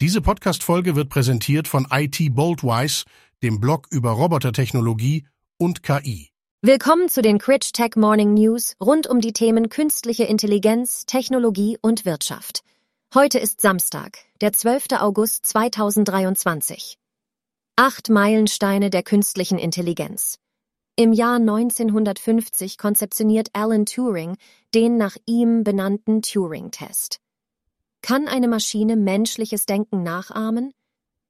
Diese Podcast-Folge wird präsentiert von IT Boldwise, dem Blog über Robotertechnologie und KI. Willkommen zu den Critch Tech Morning News rund um die Themen künstliche Intelligenz, Technologie und Wirtschaft. Heute ist Samstag, der 12. August 2023. Acht Meilensteine der künstlichen Intelligenz. Im Jahr 1950 konzeptioniert Alan Turing den nach ihm benannten Turing-Test. Kann eine Maschine menschliches Denken nachahmen?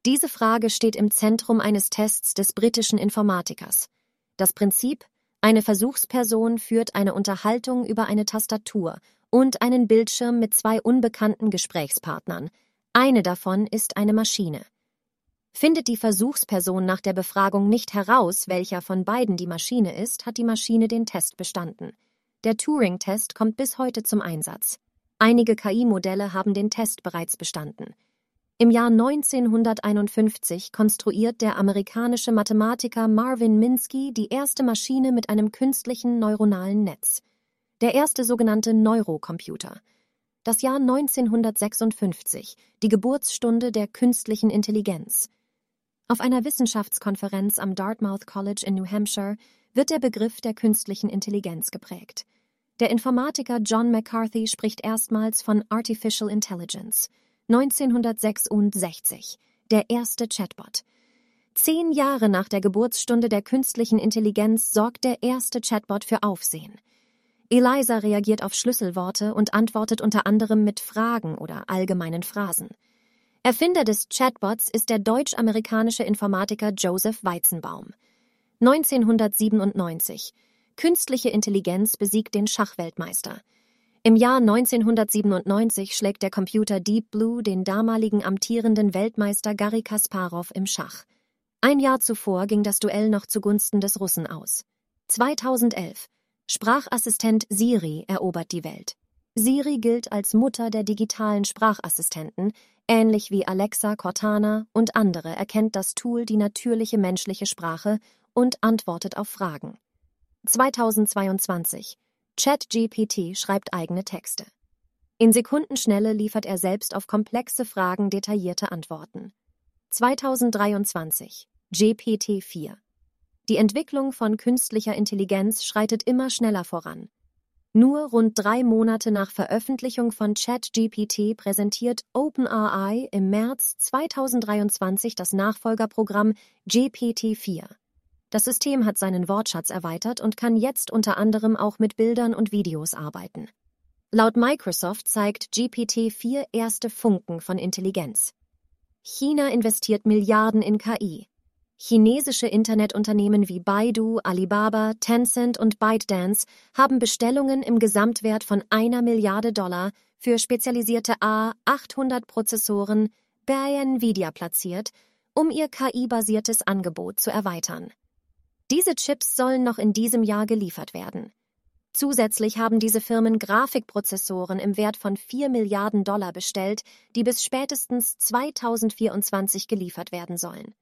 Diese Frage steht im Zentrum eines Tests des britischen Informatikers. Das Prinzip? Eine Versuchsperson führt eine Unterhaltung über eine Tastatur und einen Bildschirm mit zwei unbekannten Gesprächspartnern. Eine davon ist eine Maschine. Findet die Versuchsperson nach der Befragung nicht heraus, welcher von beiden die Maschine ist, hat die Maschine den Test bestanden. Der Turing-Test kommt bis heute zum Einsatz. Einige KI-Modelle haben den Test bereits bestanden. Im Jahr 1951 konstruiert der amerikanische Mathematiker Marvin Minsky die erste Maschine mit einem künstlichen neuronalen Netz. Der erste sogenannte Neurocomputer. Das Jahr 1956, die Geburtsstunde der künstlichen Intelligenz. Auf einer Wissenschaftskonferenz am Dartmouth College in New Hampshire wird der Begriff der künstlichen Intelligenz geprägt. Der Informatiker John McCarthy spricht erstmals von Artificial Intelligence. 1966. Der erste Chatbot. Zehn Jahre nach der Geburtsstunde der künstlichen Intelligenz sorgt der erste Chatbot für Aufsehen. Eliza reagiert auf Schlüsselworte und antwortet unter anderem mit Fragen oder allgemeinen Phrasen. Erfinder des Chatbots ist der deutsch-amerikanische Informatiker Joseph Weizenbaum. 1997 Künstliche Intelligenz besiegt den Schachweltmeister. Im Jahr 1997 schlägt der Computer Deep Blue den damaligen amtierenden Weltmeister Garry Kasparov im Schach. Ein Jahr zuvor ging das Duell noch zugunsten des Russen aus. 2011 Sprachassistent Siri erobert die Welt. Siri gilt als Mutter der digitalen Sprachassistenten, ähnlich wie Alexa, Cortana und andere erkennt das Tool die natürliche menschliche Sprache und antwortet auf Fragen. 2022. ChatGPT schreibt eigene Texte. In Sekundenschnelle liefert er selbst auf komplexe Fragen detaillierte Antworten. 2023. GPT-4. Die Entwicklung von künstlicher Intelligenz schreitet immer schneller voran. Nur rund drei Monate nach Veröffentlichung von ChatGPT präsentiert OpenAI im März 2023 das Nachfolgerprogramm GPT-4. Das System hat seinen Wortschatz erweitert und kann jetzt unter anderem auch mit Bildern und Videos arbeiten. Laut Microsoft zeigt GPT-4 erste Funken von Intelligenz. China investiert Milliarden in KI. Chinesische Internetunternehmen wie Baidu, Alibaba, Tencent und ByteDance haben Bestellungen im Gesamtwert von einer Milliarde Dollar für spezialisierte A800-Prozessoren bei Nvidia platziert, um ihr KI-basiertes Angebot zu erweitern. Diese Chips sollen noch in diesem Jahr geliefert werden. Zusätzlich haben diese Firmen Grafikprozessoren im Wert von 4 Milliarden Dollar bestellt, die bis spätestens 2024 geliefert werden sollen.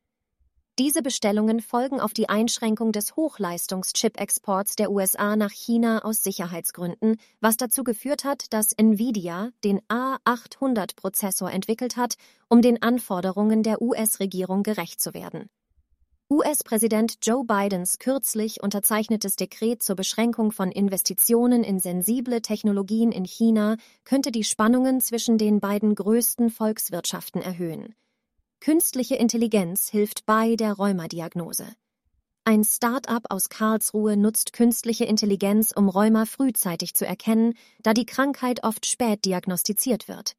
Diese Bestellungen folgen auf die Einschränkung des Hochleistungs-Chip-Exports der USA nach China aus Sicherheitsgründen, was dazu geführt hat, dass Nvidia den A800-Prozessor entwickelt hat, um den Anforderungen der US-Regierung gerecht zu werden. US-Präsident Joe Bidens kürzlich unterzeichnetes Dekret zur Beschränkung von Investitionen in sensible Technologien in China könnte die Spannungen zwischen den beiden größten Volkswirtschaften erhöhen. Künstliche Intelligenz hilft bei der Rheumadiagnose. Ein Start-up aus Karlsruhe nutzt künstliche Intelligenz, um Rheuma frühzeitig zu erkennen, da die Krankheit oft spät diagnostiziert wird.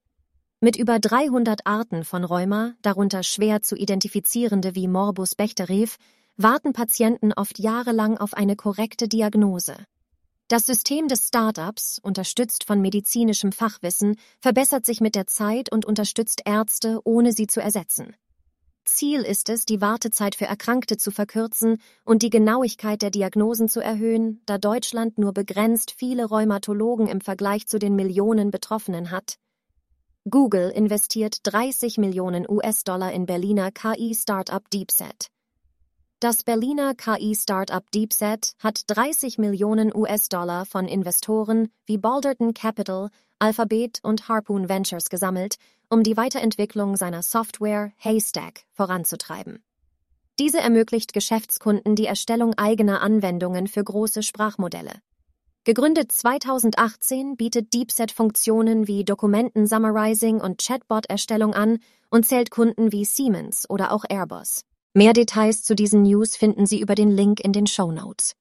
Mit über 300 Arten von Rheuma, darunter schwer zu identifizierende wie Morbus Bechterew, warten Patienten oft jahrelang auf eine korrekte Diagnose. Das System des Startups, unterstützt von medizinischem Fachwissen, verbessert sich mit der Zeit und unterstützt Ärzte, ohne sie zu ersetzen. Ziel ist es, die Wartezeit für Erkrankte zu verkürzen und die Genauigkeit der Diagnosen zu erhöhen, da Deutschland nur begrenzt viele Rheumatologen im Vergleich zu den Millionen Betroffenen hat. Google investiert 30 Millionen US-Dollar in Berliner KI-Startup DeepSet. Das Berliner KI-Startup DeepSet hat 30 Millionen US-Dollar von Investoren wie Balderton Capital, Alphabet und Harpoon Ventures gesammelt, um die Weiterentwicklung seiner Software Haystack voranzutreiben. Diese ermöglicht Geschäftskunden die Erstellung eigener Anwendungen für große Sprachmodelle. Gegründet 2018 bietet DeepSet Funktionen wie Dokumenten-Summarizing und Chatbot-Erstellung an und zählt Kunden wie Siemens oder auch Airbus. Mehr Details zu diesen News finden Sie über den Link in den Show Notes.